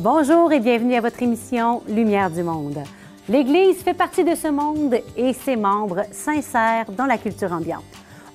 Bonjour et bienvenue à votre émission Lumière du Monde. L'Église fait partie de ce monde et ses membres s'insèrent dans la culture ambiante.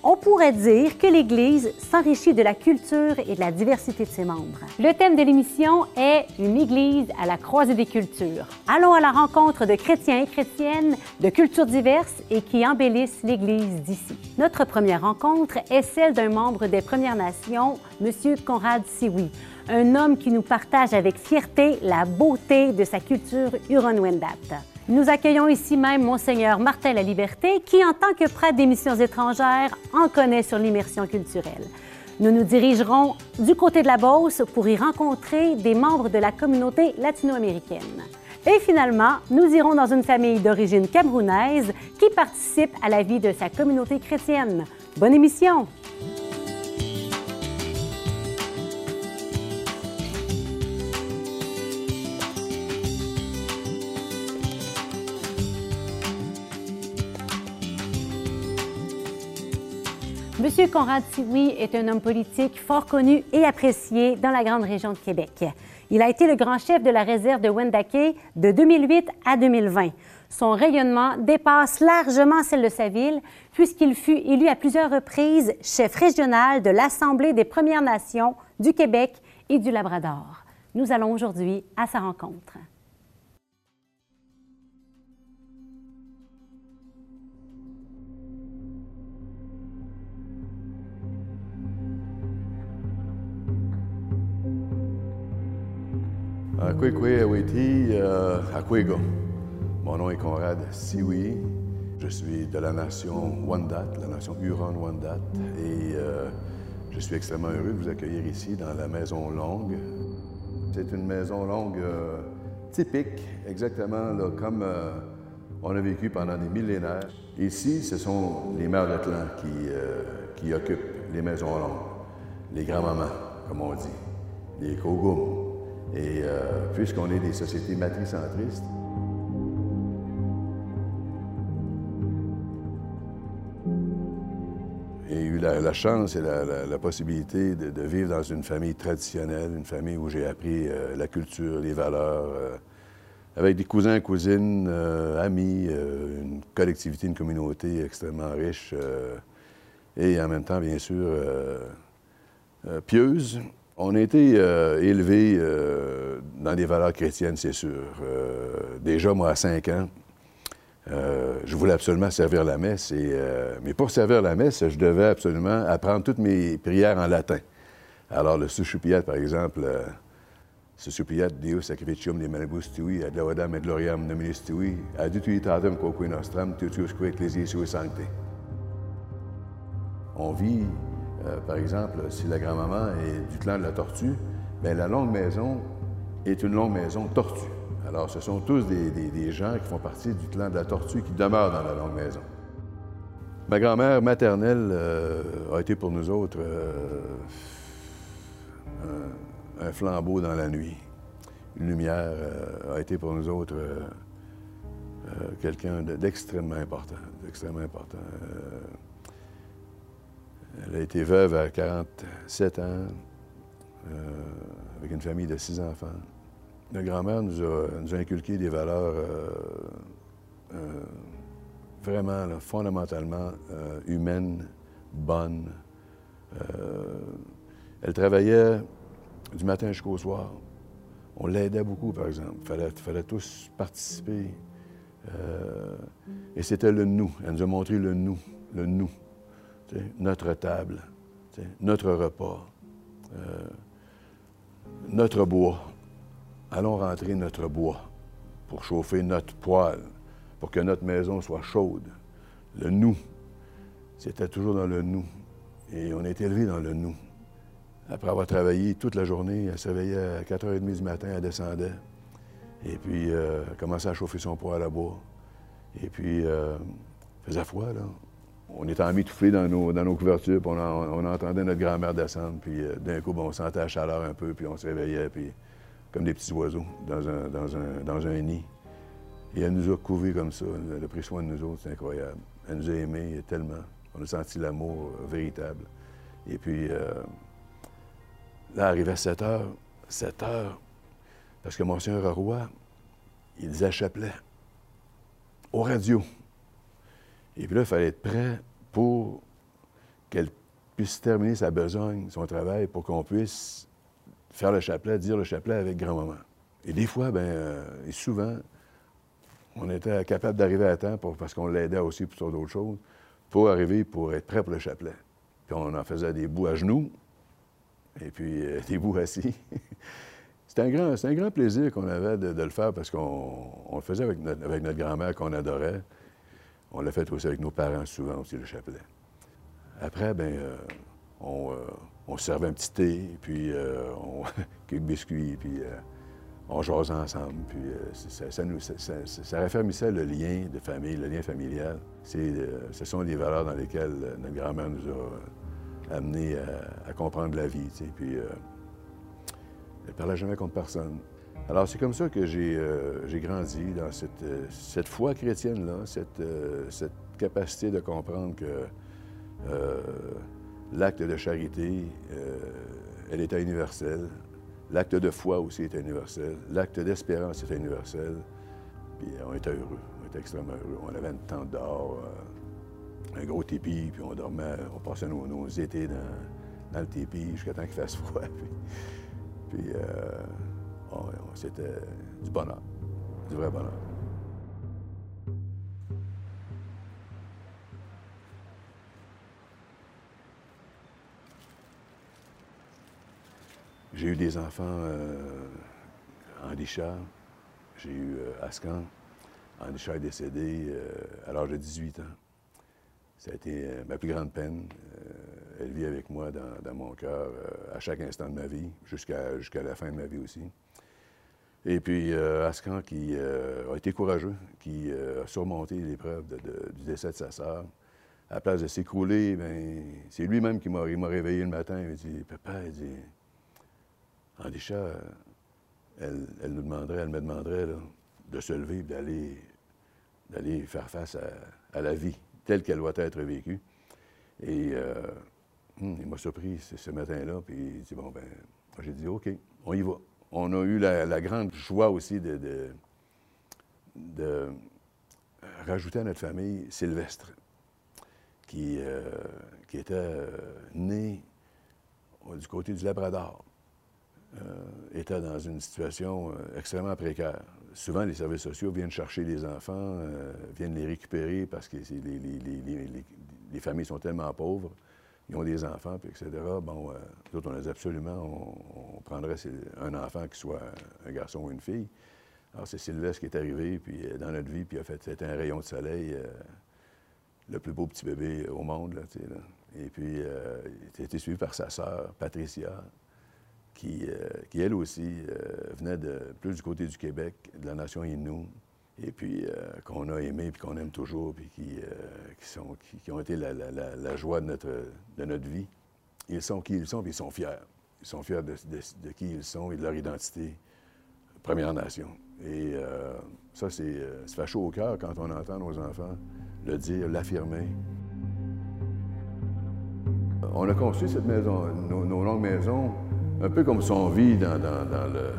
On pourrait dire que l'Église s'enrichit de la culture et de la diversité de ses membres. Le thème de l'émission est Une Église à la croisée des cultures. Allons à la rencontre de chrétiens et chrétiennes de cultures diverses et qui embellissent l'Église d'ici. Notre première rencontre est celle d'un membre des Premières Nations, M. Conrad Siwi, un homme qui nous partage avec fierté la beauté de sa culture Huron-Wendat. Nous accueillons ici même Monseigneur Martin La Liberté, qui, en tant que prêtre des missions étrangères, en connaît sur l'immersion culturelle. Nous nous dirigerons du côté de la Beauce pour y rencontrer des membres de la communauté latino-américaine. Et finalement, nous irons dans une famille d'origine camerounaise qui participe à la vie de sa communauté chrétienne. Bonne émission! Monsieur Conrad Siwi est un homme politique fort connu et apprécié dans la grande région de Québec. Il a été le grand chef de la réserve de Wendake de 2008 à 2020. Son rayonnement dépasse largement celle de sa ville, puisqu'il fut élu à plusieurs reprises chef régional de l'Assemblée des Premières Nations du Québec et du Labrador. Nous allons aujourd'hui à sa rencontre. Akwego. Mon nom est Conrad Siwi. Je suis de la nation Wendat, la nation Huron-Wendat, et euh, je suis extrêmement heureux de vous accueillir ici dans la Maison Longue. C'est une maison longue euh, typique, exactement comme euh, on a vécu pendant des millénaires. Ici, ce sont les mères de clan qui, euh, qui occupent les maisons longues, les grands-mamans, comme on dit, les kogums. Et euh, puisqu'on est des sociétés matricentristes, J'ai eu la, chance et la, possibilité de, vivre dans une famille traditionnelle, une famille où j'ai appris euh, la culture, les valeurs, euh, avec des cousins, cousines, amis, une collectivité, une communauté extrêmement riche et en même temps, bien sûr, pieuse. On a été euh, élevés euh, dans des valeurs chrétiennes, c'est sûr. Euh, déjà, moi, à 5 ans, euh, je voulais absolument servir la messe, mais pour servir la messe, je devais absolument apprendre toutes mes prières en latin. Alors, le Sushupiat, par exemple, Sushupiat Deus sacrificium de manibus tui, ad laudam et gloriam nominis tui, adituitatem quoque nostram, tutiusque ecclesiae sui sancte. On vit, euh, par exemple, si la grand-maman est du clan de la tortue, bien, la longue maison est une longue maison tortue. Alors, ce sont tous des, gens qui font partie du clan de la tortue qui demeurent dans la longue maison. Ma grand-mère maternelle euh, a été pour nous autres euh, un, flambeau dans la nuit. Une lumière a été pour nous autres quelqu'un de- d'extrêmement important, d'extrêmement important. Elle a été veuve à 47 ans, euh, avec une famille de six enfants. Notre grand-mère nous a, inculqué des valeurs euh, euh, vraiment, fondamentalement humaines, bonnes. Elle travaillait du matin jusqu'au soir. On l'aidait beaucoup, par exemple. Il fallait, fallait tous participer. Et c'était le nous. Elle nous a montré le nous, le nous. Notre table, notre repas, euh, notre bois. Allons rentrer notre bois pour chauffer notre poêle, pour que notre maison soit chaude. Le nous, c'était toujours dans le nous. Et on est élevé dans le nous. Après avoir travaillé toute la journée, elle se réveillait à 4h30 du matin, elle descendait. Et puis, euh, elle commençait à chauffer son poêle à bois. Et puis, euh, faisait froid, là. On était emmitouflés dans nos, dans nos couvertures, puis on, en- on entendait notre grand-mère descendre, puis euh, d'un coup, on sentait la chaleur un peu, puis on se réveillait, puis comme des petits oiseaux dans un, dans un, dans un nid. Et elle nous a couverts comme ça. Elle a pris soin de nous autres, c'est incroyable. Elle nous a aimés tellement. On a senti l'amour euh, véritable. Et puis, euh, là, arrivé à 7 heures, 7 heures, Parce que Monseigneur Roy, il disait chapelet au radio. Et puis là, il fallait être prêt pour qu'elle puisse terminer sa besogne, son travail, pour qu'on puisse faire le chapelet, dire le chapelet avec grand-maman. Et des fois, ben, euh, et souvent, on était capable d'arriver à temps parce qu'on l'aidait aussi pour d'autres choses, pour arriver pour être prêt pour le chapelet. Puis on en faisait des bouts à genoux, et puis euh, des bouts assis. C'était un, grand, un grand plaisir qu'on avait de, le faire parce qu'on le faisait avec notre, avec notre grand-mère qu'on adorait. On l'a fait aussi avec nos parents souvent aussi, le chapelet. Après, ben, euh, on, euh, on, servait un petit thé, puis on, quelques biscuits, puis on jasait ensemble. Puis ça, ça, ça, raffermissait le lien de famille, le lien familial. ce sont des valeurs dans lesquelles notre grand-mère nous a amenés à, comprendre la vie. Puis elle ne parlait jamais contre personne. Alors, c'est comme ça que j'ai euh, grandi dans cette, euh, cette foi chrétienne-là, cette, euh, cette, capacité de comprendre que l'acte de charité, elle était universelle. L'acte de foi aussi était universel. L'acte d'espérance était universel. Puis on était heureux. On était extrêmement heureux. On avait une tente dehors, un gros tépi, puis on dormait, on passait nos, nos étés dans, dans, le tépi jusqu'à temps qu'il fasse froid. Puis euh, c'était du bonheur, du vrai bonheur. J'ai eu des enfants euh, Andy j'ai eu euh, Ascan. Andy Charles est décédé euh, à l'âge de 18 ans. Ça a été ma plus grande peine elle vit avec moi dans, mon cœur euh, à chaque instant de ma vie, jusqu'à la fin de ma vie aussi. Et puis euh, Ascan, qui euh, a été courageux, qui a surmonté l'épreuve du décès de sa sœur. À la place de s'écrouler, ben, c'est lui-même qui m'a réveillé le matin. Il m'a dit Papa, dit Andisha, elle, elle, nous demanderait, elle me demanderait de se lever et d'aller, faire face à, la vie telle qu'elle doit être vécue. Et Hmm, il m'a surpris ce, matin-là, puis il dit Bon, ben, j'ai dit OK, on y va. On a eu la, grande joie aussi de, rajouter à notre famille Sylvestre, qui, euh, était euh, né du côté du Labrador. Euh, était dans une situation extrêmement précaire. Souvent, les services sociaux viennent chercher les enfants, viennent les récupérer parce que les, familles sont tellement pauvres ils ont des enfants, puis etc. Bon, euh, nous on a dit absolument, on, prendrait un enfant qui soit un garçon ou une fille. Alors, c'est Sylvestre qui est arrivé, puis euh, dans notre vie, puis a fait, un rayon de soleil, euh, le plus beau petit bébé au monde, là, tu sais. Et puis, il a été suivi par sa sœur, Patricia, qui, qui elle aussi, venait de, plus du côté du Québec, de la nation Innu et puis euh, qu'on a aimé, puis qu'on aime toujours, puis qui, euh, qui, sont, qui, ont été la, joie de notre, de notre vie. Ils sont qui ils sont, puis ils sont fiers. Ils sont fiers de, de, qui ils sont et de leur identité Première Nation. Et euh, ça, c'est, ça fait chaud au cœur quand on entend nos enfants le dire, l'affirmer. On a construit cette maison, nos, longues maisons, un peu comme si on vit dans, dans, le,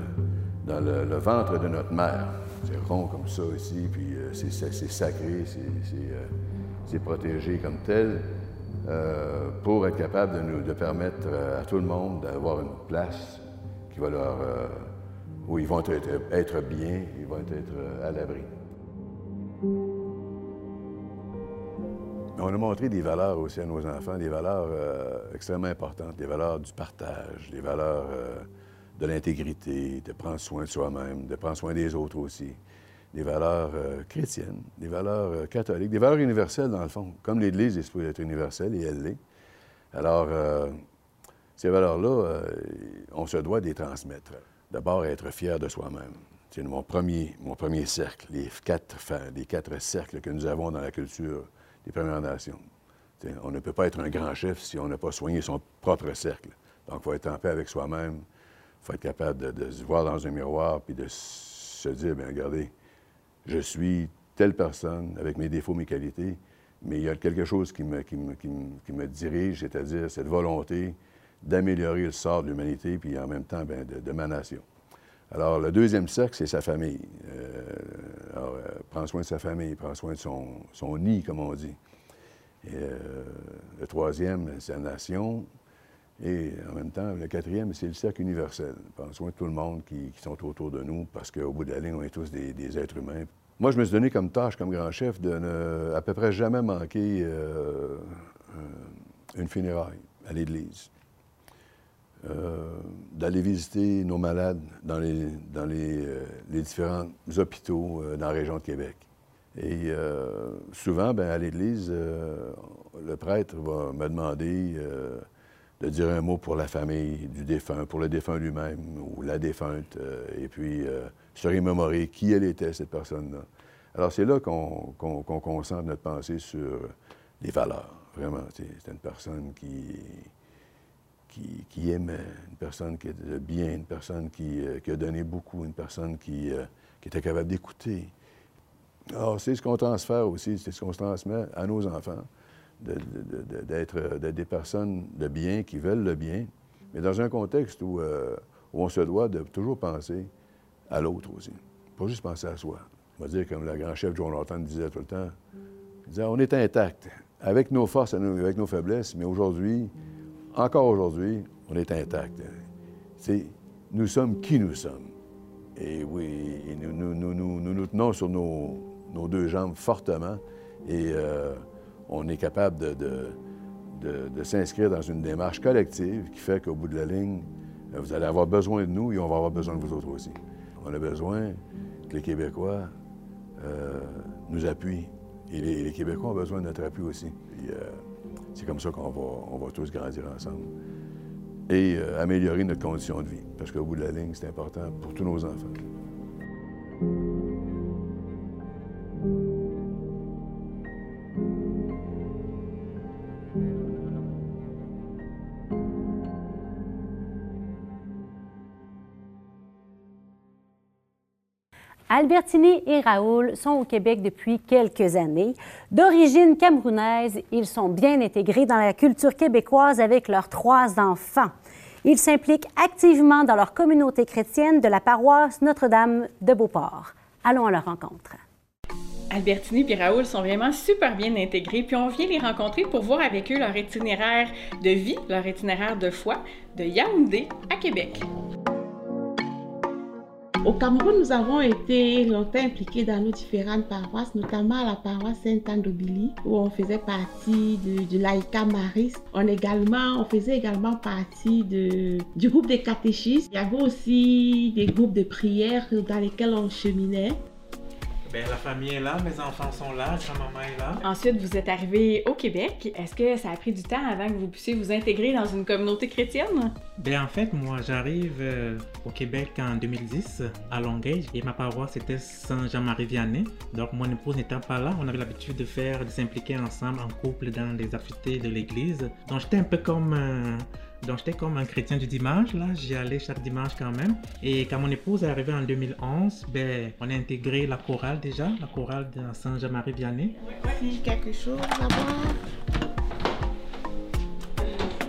dans le ventre de notre mère. C'est rond comme ça ici, puis euh, c'est sacré, euh, c'est protégé comme tel, euh, pour être capable de, nous, de permettre à tout le monde d'avoir une place qui va leur, où ils vont être, être, bien, ils vont être à l'abri. On a montré des valeurs aussi à nos enfants, des valeurs extrêmement importantes, des valeurs du partage, des valeurs de l'intégrité, de prendre soin de soi-même, de prendre soin des autres aussi. Des valeurs euh, chrétiennes, des valeurs euh, catholiques, des valeurs universelles dans le fond. Comme l'Église est supposée être universelle et elle l'est. Alors, euh, ces valeurs-là, on se doit de les transmettre. D'abord, être fier de soi-même. C'est mon premier, mon premier cercle, les quatre, les quatre cercles que nous avons dans la culture des Premières Nations. on ne peut pas être un grand chef si on n'a pas soigné son propre cercle. Donc, il faut être en paix avec soi-même, faut être capable de, se voir dans un miroir puis de se dire, bien, regardez, je suis telle personne avec mes défauts, mes qualités, mais il y a quelque chose qui me, qui me, qui me, dirige, c'est-à-dire cette volonté d'améliorer le sort de l'humanité, puis en même temps bien, de, ma nation. Alors, le deuxième cercle, c'est sa famille. alors, prend soin de sa famille, prend soin de son, son nid, comme on dit. Et, le troisième, c'est la nation. Et en même temps, le quatrième, c'est le cercle universel. Prendre soin de tout le monde qui, sont autour de nous, parce qu'au bout de la ligne, on est tous des, êtres humains. Moi, je me suis donné comme tâche, comme grand chef, de ne à peu près jamais manquer euh, euh, une funéraille à l'Église. Euh, d'aller visiter nos malades dans les, les, les différents hôpitaux dans la région de Québec. Et souvent, ben, à l'Église, le prêtre va me demander de dire un mot pour la famille du défunt, pour le défunt lui-même ou la défunte, euh, et puis euh, se remémorer qui elle était, cette personne-là. Alors, c'est là qu'on concentre notre pensée sur les valeurs, vraiment. C'est une personne qui, qui, aimait, une personne qui était bien, une personne qui, euh, qui, a donné beaucoup, une personne qui, qui était capable d'écouter. Alors, c'est ce qu'on transfère aussi, c'est ce qu'on transmet à nos enfants d'être des personnes de bien, qui veulent le bien, mais dans un contexte où, euh, on se doit de toujours penser à l'autre aussi. Pas juste penser à soi. On va dire, comme le grand chef John Lawton disait tout le temps, on est intact, avec nos forces, avec nos faiblesses, mais aujourd'hui, encore aujourd'hui, on est intact. C'est, nous sommes qui nous sommes. Et oui, nous nous, tenons sur nos, nos, deux jambes fortement. Et euh, on est capable de, s'inscrire dans une démarche collective qui fait qu'au bout de la ligne, euh, vous allez avoir besoin de nous et on va avoir besoin de vous autres aussi. On a besoin que les Québécois euh, nous appuient. Et les, Québécois ont besoin de notre appui aussi. Euh, c'est comme ça qu'on va, on va tous grandir ensemble et améliorer notre condition de vie. Parce qu'au bout de la ligne, c'est important pour tous nos enfants. Albertini et Raoul sont au Québec depuis quelques années. D'origine camerounaise, ils sont bien intégrés dans la culture québécoise avec leurs trois enfants. Ils s'impliquent activement dans leur communauté chrétienne de la paroisse Notre-Dame de Beauport. Allons à leur rencontre. Albertini et Raoul sont vraiment super bien intégrés, puis on vient les rencontrer pour voir avec eux leur itinéraire de vie, leur itinéraire de foi, de Yaoundé à Québec. Au Cameroun, nous avons été longtemps impliqués dans nos différentes paroisses, notamment à la paroisse Sainte-Anne où on faisait partie du laïka mariste. On, faisait également partie de, du groupe des catéchistes. Il y avait aussi des groupes de prière dans lesquels on cheminait. Ben, la famille est là, mes enfants sont là, sa maman est là. Ensuite, vous êtes arrivé au Québec. Est-ce que ça a pris du temps avant que vous puissiez vous intégrer dans une communauté chrétienne? Ben, en fait, moi, j'arrive euh, au Québec en 2010, à Longueuil, et ma paroisse était Saint-Jean-Marie-Vianney. Donc, mon épouse n'étant pas là, on avait l'habitude de faire, de s'impliquer ensemble en couple dans les activités de l'église. Donc, j'étais un peu comme... Euh, donc j'étais comme un chrétien du dimanche, là, j'y allais chaque dimanche quand même. Et quand mon épouse est arrivée en 2011, ben, on a intégré la chorale déjà, la chorale de Saint-Jean-Marie-Vianney. Oui, quelque chose là-bas.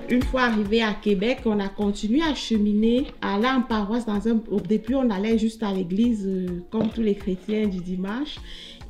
Une fois arrivé à Québec, on a continué à cheminer, à aller en paroisse. Dans un... Au début, on allait juste à l'église euh, comme tous les chrétiens du dimanche.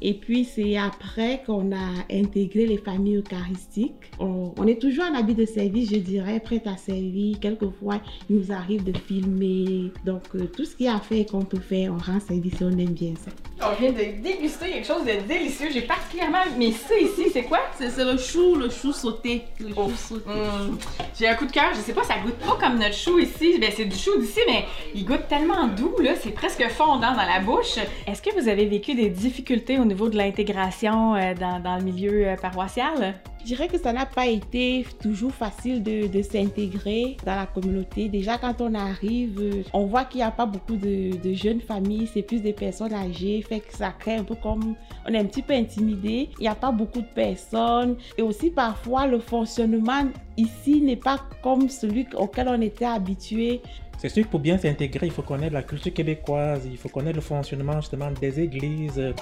Et puis, c'est après qu'on a intégré les familles eucharistiques. On, est toujours en habit de service, je dirais, prête à servir. Quelquefois, il nous arrive de filmer. Donc, euh, tout ce qu'il y a à faire qu'on peut faire, on rend service et on aime bien ça. On vient de déguster quelque chose de délicieux. J'ai particulièrement. Mais ça ici, c'est quoi? C'est le chou, le chou sauté. Le chou sauté. Hum. J'ai un coup de cœur. Je sais pas, ça goûte pas comme notre chou ici. Ben, c'est du chou d'ici, mais il goûte tellement doux, là. C'est presque fondant dans la bouche. Est-ce que vous avez vécu des difficultés au niveau de l'intégration euh, dans, le milieu euh, paroissial? Je dirais que ça n'a pas été toujours facile de, s'intégrer dans la communauté. Déjà, quand on arrive, on voit qu'il n'y a pas beaucoup de, jeunes familles, c'est plus des personnes âgées, fait que ça crée un peu comme... On est un petit peu intimidé, il n'y a pas beaucoup de personnes. Et aussi, parfois, le fonctionnement ici n'est pas comme celui auquel on était habitué. C'est sûr que pour bien s'intégrer, il faut connaître la culture québécoise, il faut connaître le fonctionnement justement des églises.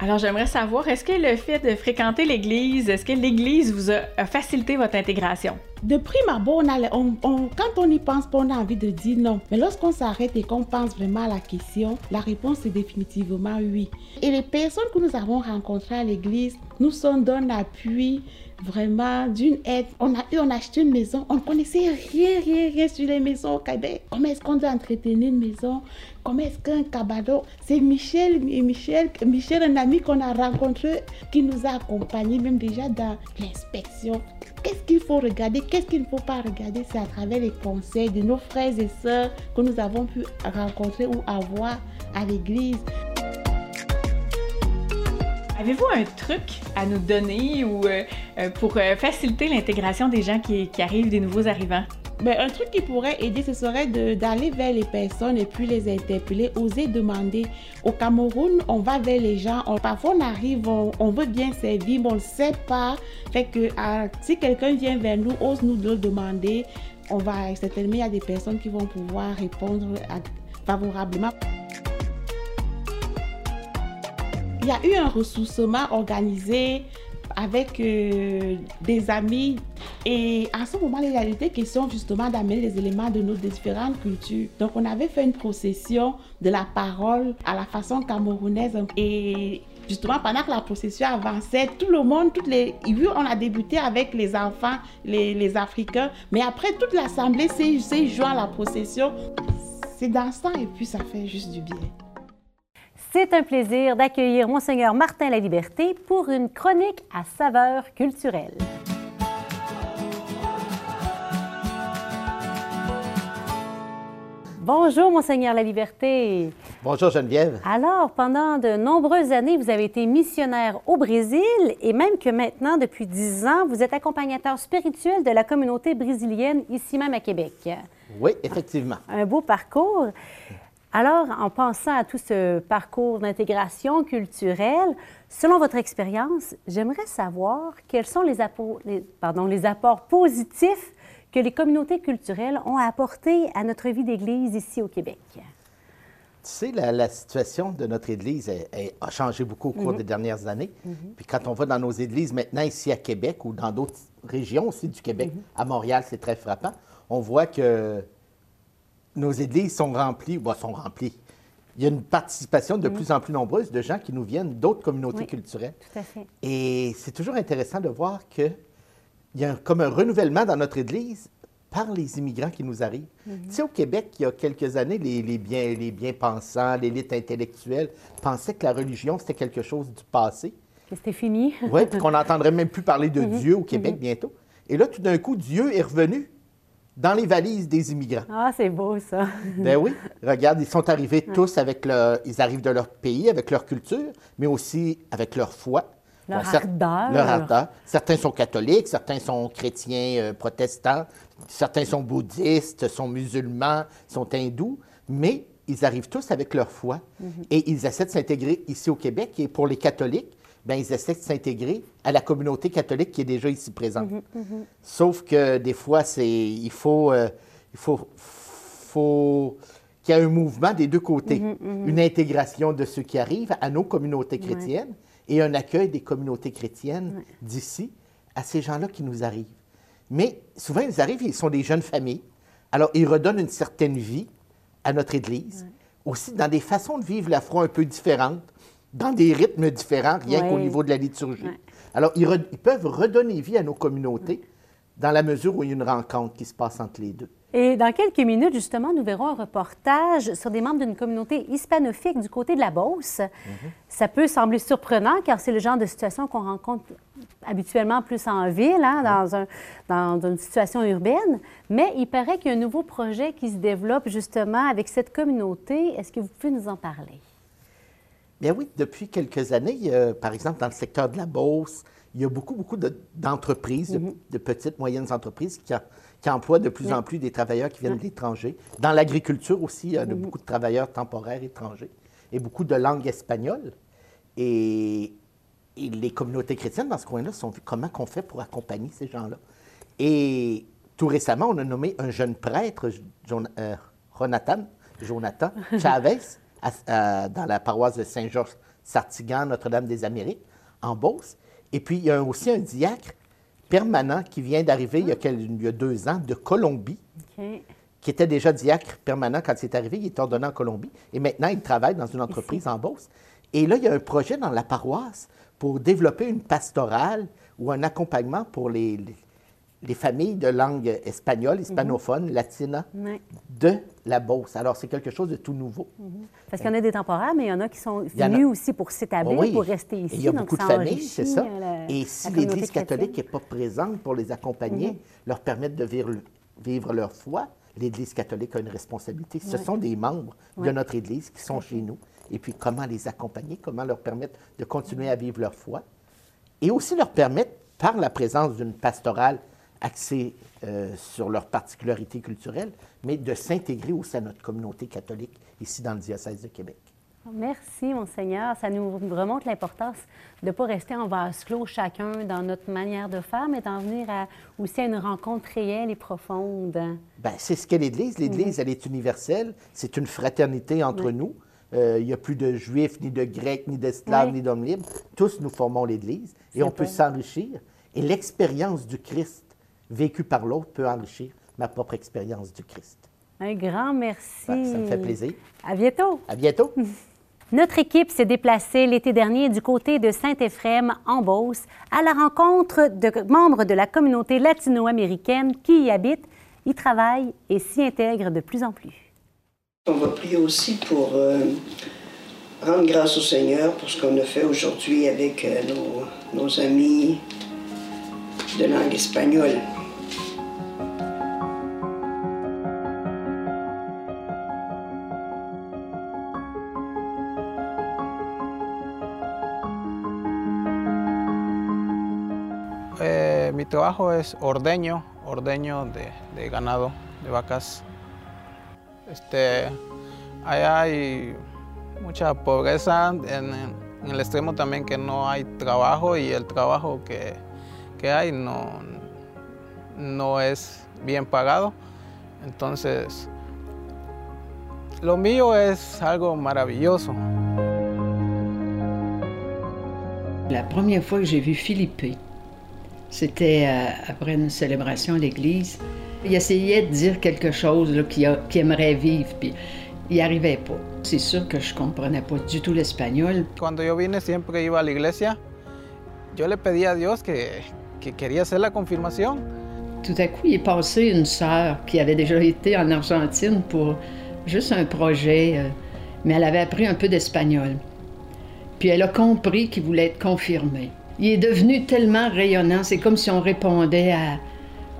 Alors, j'aimerais savoir, est-ce que le fait de fréquenter l'Église, est-ce que l'Église vous a, facilité votre intégration? De prime abord, on a- on- quand on y pense on a envie de dire non. Mais lorsqu'on s'arrête et qu'on pense vraiment à la question, la réponse est définitivement oui. Et les personnes que nous avons rencontrées à l'église nous sont d'un appui, vraiment d'une aide. On a eu, on a acheté une maison, on ne connaissait rien, rien, rien sur les maisons au Québec. Comment est-ce qu'on doit entretenir une maison? Comment est-ce qu'un cabado C'est Michel, Michel, Michel, un ami qu'on a rencontré, qui nous a accompagnés même déjà dans l'inspection. Qu'est-ce qu'il faut regarder? Qu'est-ce qu'il ne faut pas regarder? C'est à travers les conseils de nos frères et sœurs que nous avons pu rencontrer ou avoir à l'église. Avez-vous un truc à nous donner ou euh, euh, pour euh, faciliter l'intégration des gens qui, arrivent, des nouveaux arrivants? Mais un truc qui pourrait aider, ce serait d'aller vers les personnes et puis les interpeller, oser demander. Au Cameroun, on va vers les gens. Parfois, on arrive, on, veut bien servir, mais on ne sait pas. Fait que ah, si quelqu'un vient vers nous, ose nous le demander, on va certainement, il y a des personnes qui vont pouvoir répondre favorablement. Y a eu un ressourcement organisé avec euh, des amis et à ce moment, il a été question justement d'amener les éléments de nos différentes cultures. Donc, on avait fait une procession de la parole à la façon camerounaise et Justement, pendant que la procession avançait, tout le monde, toutes les, oui, on a débuté avec les enfants, les, Africains, mais après toute l'assemblée s'est s'est joint à la procession. C'est dansant et puis ça fait juste du bien. C'est un plaisir d'accueillir Monseigneur Martin La Liberté pour une chronique à saveur culturelle. Bonjour, Monseigneur La Liberté. Bonjour Geneviève. Alors, pendant de nombreuses années, vous avez été missionnaire au Brésil et même que maintenant, depuis dix ans, vous êtes accompagnateur spirituel de la communauté brésilienne ici même à Québec. Oui, effectivement. Un beau parcours. Alors, en pensant à tout ce parcours d'intégration culturelle, selon votre expérience, j'aimerais savoir quels sont les, apports, les- pardon, les apports positifs que les communautés culturelles ont apportés à notre vie d'Église ici au Québec. Tu sais, la, la situation de notre Église elle- elle a changé beaucoup au cours des dernières années. Puis quand on va dans nos églises maintenant ici à Québec ou dans d'autres régions aussi du Québec, à Montréal, c'est très frappant, on voit que nos églises sont remplies, bon, sont remplies. Il y a une participation de plus en plus nombreuse de gens qui nous viennent d'autres communautés Oui. culturelles. Tout à fait. Et c'est toujours intéressant de voir qu'il y a un- comme un renouvellement dans notre Église par les immigrants qui nous arrivent. Tu sais, au Québec, il y a quelques années, les, les bien, les bien-pensants, l'élite intellectuelle pensaient que la religion, c'était quelque chose du passé. Que c'était fini. Oui, puis qu'on n'entendrait même plus parler de Dieu au Québec bientôt. Et là, tout d'un coup, Dieu est revenu dans les valises des immigrants. Ah, c'est beau ça. Ben oui, regarde, ils sont arrivés tous avec leur, ils arrivent de leur pays, avec leur culture, mais aussi avec leur foi. Leur ardeur. Leur ardeur. Certains sont catholiques, certains sont chrétiens euh, protestants, certains sont bouddhistes, sont musulmans, sont hindous, mais ils arrivent tous avec leur foi et ils essaient de s'intégrer ici au Québec. Et pour les catholiques, ben, ils essaient de s'intégrer à la communauté catholique qui est déjà ici présente. Sauf que des fois, c'est il faut, euh, il faut, faut qu'il y ait un mouvement des deux côtés. Une intégration de ceux qui arrivent à nos communautés chrétiennes et un accueil des communautés chrétiennes d'ici à ces gens-là qui nous arrivent. Mais souvent, ils arrivent, ils sont des jeunes familles. Alors, ils redonnent une certaine vie à notre Église, aussi dans des façons de vivre la foi un peu différentes, dans des rythmes différents, rien Ouais. qu'au niveau de la liturgie. Ouais. Alors, ils, re- ils peuvent redonner vie à nos communautés dans la mesure où il y a une rencontre qui se passe entre les deux. Et dans quelques minutes, justement, nous verrons un reportage sur des membres d'une communauté hispanophile du côté de la Beauce. Ça peut sembler surprenant car c'est le genre de situation qu'on rencontre habituellement plus en ville, hein, dans, un- dans une situation urbaine. Mais il paraît qu'il y a un nouveau projet qui se développe justement avec cette communauté. Est-ce que vous pouvez nous en parler? Bien oui, depuis quelques années, a, par exemple, dans le secteur de la Beauce, il y a beaucoup, beaucoup de- d'entreprises, de, de petites, moyennes entreprises qui, a- qui emploient de plus en plus des travailleurs qui viennent de l'étranger. Dans l'agriculture aussi, il y a de- beaucoup de travailleurs temporaires étrangers et beaucoup de langue espagnole. Et, et les communautés chrétiennes dans ce coin-là sont vues comment qu'on fait pour accompagner ces gens-là? Et tout récemment, on a nommé un jeune prêtre, euh, Jonathan, Jonathan Chavez, à- dans la paroisse de Saint-Georges Sartigan, Notre-Dame des Amériques, en Beauce. Et puis, il y a aussi un diacre permanent qui vient d'arriver il, y a quel- il y a deux ans de Colombie, qui était déjà diacre permanent quand il est arrivé. Il est ordonné en Colombie. Et maintenant, il travaille dans une entreprise en Beauce. Et là, il y a un projet dans la paroisse pour développer une pastorale ou un accompagnement pour les, les, les familles de langue espagnole, hispanophone, latine Ouais. de la Beauce. Alors, c'est quelque chose de tout nouveau. Parce qu'il y en a des temporaires, mais il y en a qui sont en a- venus aussi pour s'établir, Oui. pour rester Et ici. il y a donc beaucoup de familles, c'est ça. euh, la- Et si l'Église catholique n'est pas présente pour les accompagner, Mhm. leur permettre de vivre, vivre leur foi, l'Église catholique a une responsabilité. Ce sont des membres de notre Église qui sont chez nous. Et puis, comment les accompagner, comment leur permettre de continuer à vivre leur foi. Et aussi leur permettre, par la présence d'une pastorale axée euh, sur leurs particularités culturelles, mais de s'intégrer aussi à notre communauté catholique ici dans le diocèse de Québec. Merci, Monseigneur. Ça nous remonte l'importance de ne pas rester en vase clos chacun dans notre manière de faire, mais d'en venir à, aussi à une rencontre réelle et profonde. Ben, c'est ce qu'est l'Église. L'Église, elle est universelle. C'est une fraternité entre Oui. nous. Euh, Il n'y a plus de juifs, ni de grecs, ni d'esclaves, Oui. ni d'hommes libres. Tous nous formons l'Église et on peut s'enrichir. Et l'expérience du Christ vécue par l'autre peut enrichir ma propre expérience du Christ. Un grand merci. Ben, ça me fait plaisir. À bientôt. À bientôt. Notre équipe s'est déplacée l'été dernier du côté de Saint-Éphrem, en Beauce, à la rencontre de membres de la communauté latino-américaine qui y habitent, y travaillent et s'y intègrent de plus en plus. On va prier aussi pour euh, rendre grâce au Seigneur pour ce qu'on a fait aujourd'hui avec euh, nos, nos amis de langue espagnole. Eh, mi trabajo es ordeño, ordeño de, ganado, de vacas. Este, allá hay mucha pobreza, en, en el extremo también que no hay trabajo y el trabajo que, que hay no, no es bien pagado. Entonces, lo mío es algo maravilloso. La première fois que j'ai vu Philippe, c'était euh, après une célébration à l'église. Il essayait de dire quelque chose qu'il, aimerait vivre, puis il n'y arrivait pas. C'est sûr que je comprenais pas du tout l'espagnol. Cuando yo vine siempre iba la iglesia. Yo le a Dios que, que quería hacer la confirmación. Tout à coup, il est passé une sœur qui avait déjà été en Argentine pour juste un projet, euh, mais elle avait appris un peu d'espagnol. Puis elle a compris qu'il voulait être confirmé. Il est devenu tellement rayonnant, c'est comme si on répondait à,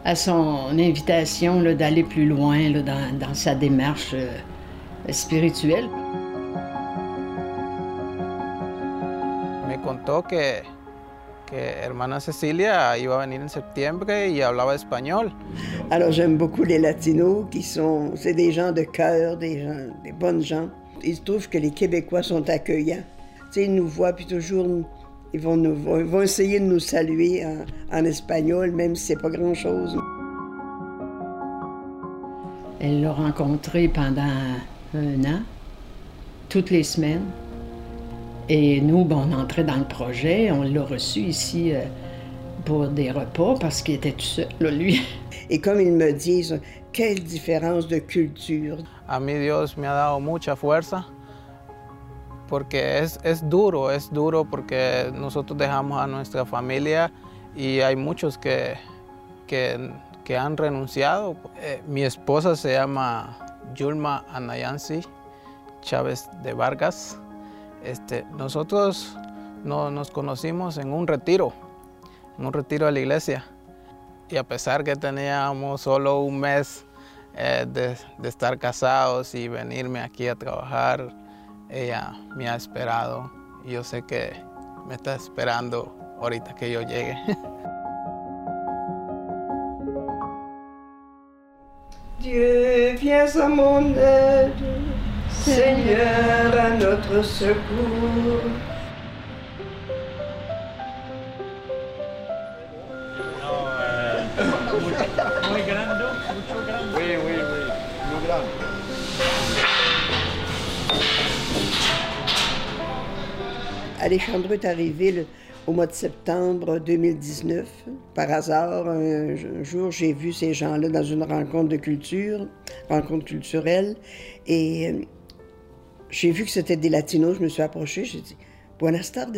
à son invitation d'aller plus loin là, dans, dans sa démarche euh, spirituelle. Me contó que, que hermana Cecilia iba a venir en septiembre y hablaba español. Alors j'aime beaucoup les Latinos qui sont, c'est des gens de cœur, des gens, des bonnes gens. Il se trouve que les Québécois sont accueillants. Tu sais, ils nous voient puis toujours, ils vont, nous, vont, vont essayer de nous saluer en, en espagnol, même si c'est pas grand chose. Elle l'a rencontré pendant un an, toutes les semaines. Et nous, ben, on entrait dans le projet, on l'a reçu ici euh, pour des repas parce qu'il était tout seul, là, lui. Et comme ils me disent, quelle différence de culture. A mí Dios me ha dado mucha fuerza porque es, es duro, es duro porque nosotros dejamos a nuestra familia y hay muchos que, que, que han renunciado. Eh, mi esposa se llama Yulma Anayansi Chávez de Vargas. Este, nosotros no- nos conocimos en un retiro, en un retiro de la iglesia. Y a pesar que teníamos solo un mes eh, de, de estar casados y venirme aquí a trabajar, ella me ha esperado y yo sé que me está esperando ahorita que yo llegue. Dieu, viens à mon aide, Seigneur, à notre secours. Alejandro est arrivé au mois de septembre 2019. Par hasard, un, jour, j'ai vu ces gens-là dans une rencontre de culture, rencontre culturelle, et euh, j'ai vu que c'était des Latinos. Je me suis approchée, j'ai dit Buenas tardes.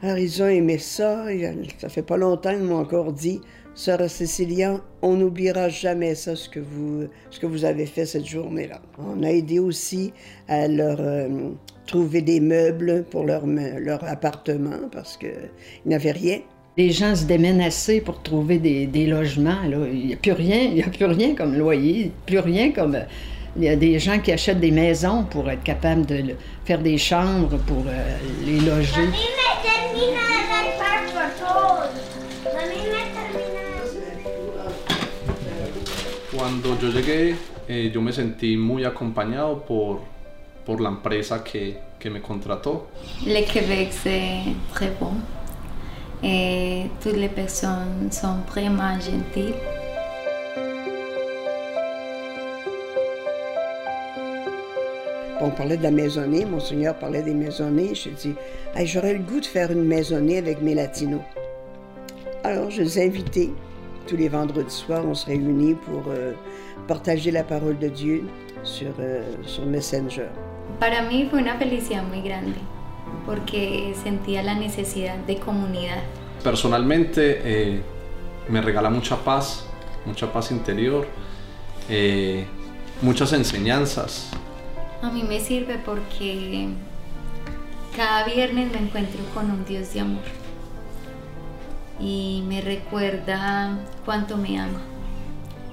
Alors, ils ont aimé ça. et, Ça fait pas longtemps, ils m'ont encore dit Sœur Cécilia, on n'oubliera jamais ça, ce que, vous, ce que vous avez fait cette journée-là. On a aidé aussi à leur euh, trouver des meubles pour leur, me- leur appartement parce qu'ils n'avaient rien. Les gens se assez pour trouver des, des logements. là. Il n'y a plus rien, il y a plus rien comme loyer, plus rien comme. Il y a des gens qui achètent des maisons pour être capables de faire des chambres pour euh, les loger. Cuando yo llegué, eh, yo me sentí muy acompañado por, por la empresa que, que me contrató. Le Québec, c'est très bon. Et toutes les personnes sont vraiment gentilles. On parlait de la maisonnée, Monseigneur parlait des maisonnées. J'ai dit, Hey, j'aurais le goût de faire une maisonnée avec mes latinos. Alors, je les ai invités. Tous les vendredis soirs, on se réunit pour euh, partager la parole de Dieu sur, euh, sur Messenger. Para mí fue una felicidad muy grande porque sentía la necesidad de comunidad. Personalmente eh, me regala mucha paz, mucha paz interior, eh, muchas enseñanzas. A mí me sirve porque cada viernes me encuentro con un Dios de amor y me recuerda cuánto me ama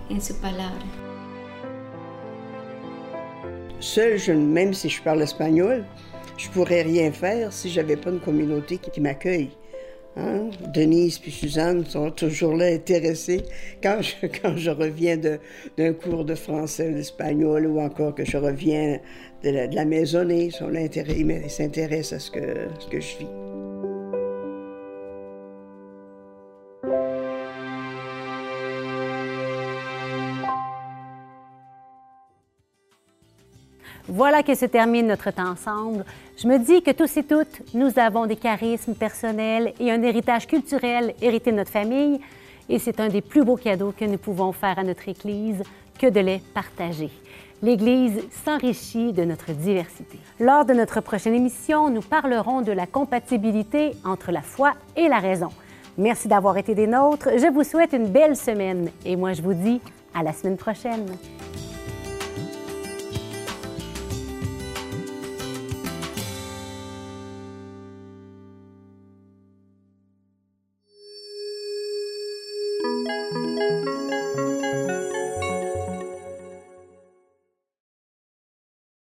en su palabra. Seul, je- même si je parle espagnol, je pourrais rien faire si j'avais pas une communauté qui, m'accueille. Hein? Denise puis Suzanne sont toujours là intéressées quand je, quand je reviens d'un cours de français d'espagnol ou encore que je reviens de la, maisonnée. Ils s'intéressent à ce que, ce que je vis. Voilà que se termine notre temps ensemble. Je me dis que tous et toutes, nous avons des charismes personnels et un héritage culturel hérité de notre famille. Et c'est un des plus beaux cadeaux que nous pouvons faire à notre Église que de les partager. L'Église s'enrichit de notre diversité. Lors de notre prochaine émission, nous parlerons de la compatibilité entre la foi et la raison. Merci d'avoir été des nôtres. Je vous souhaite une belle semaine et moi je vous dis à la semaine prochaine.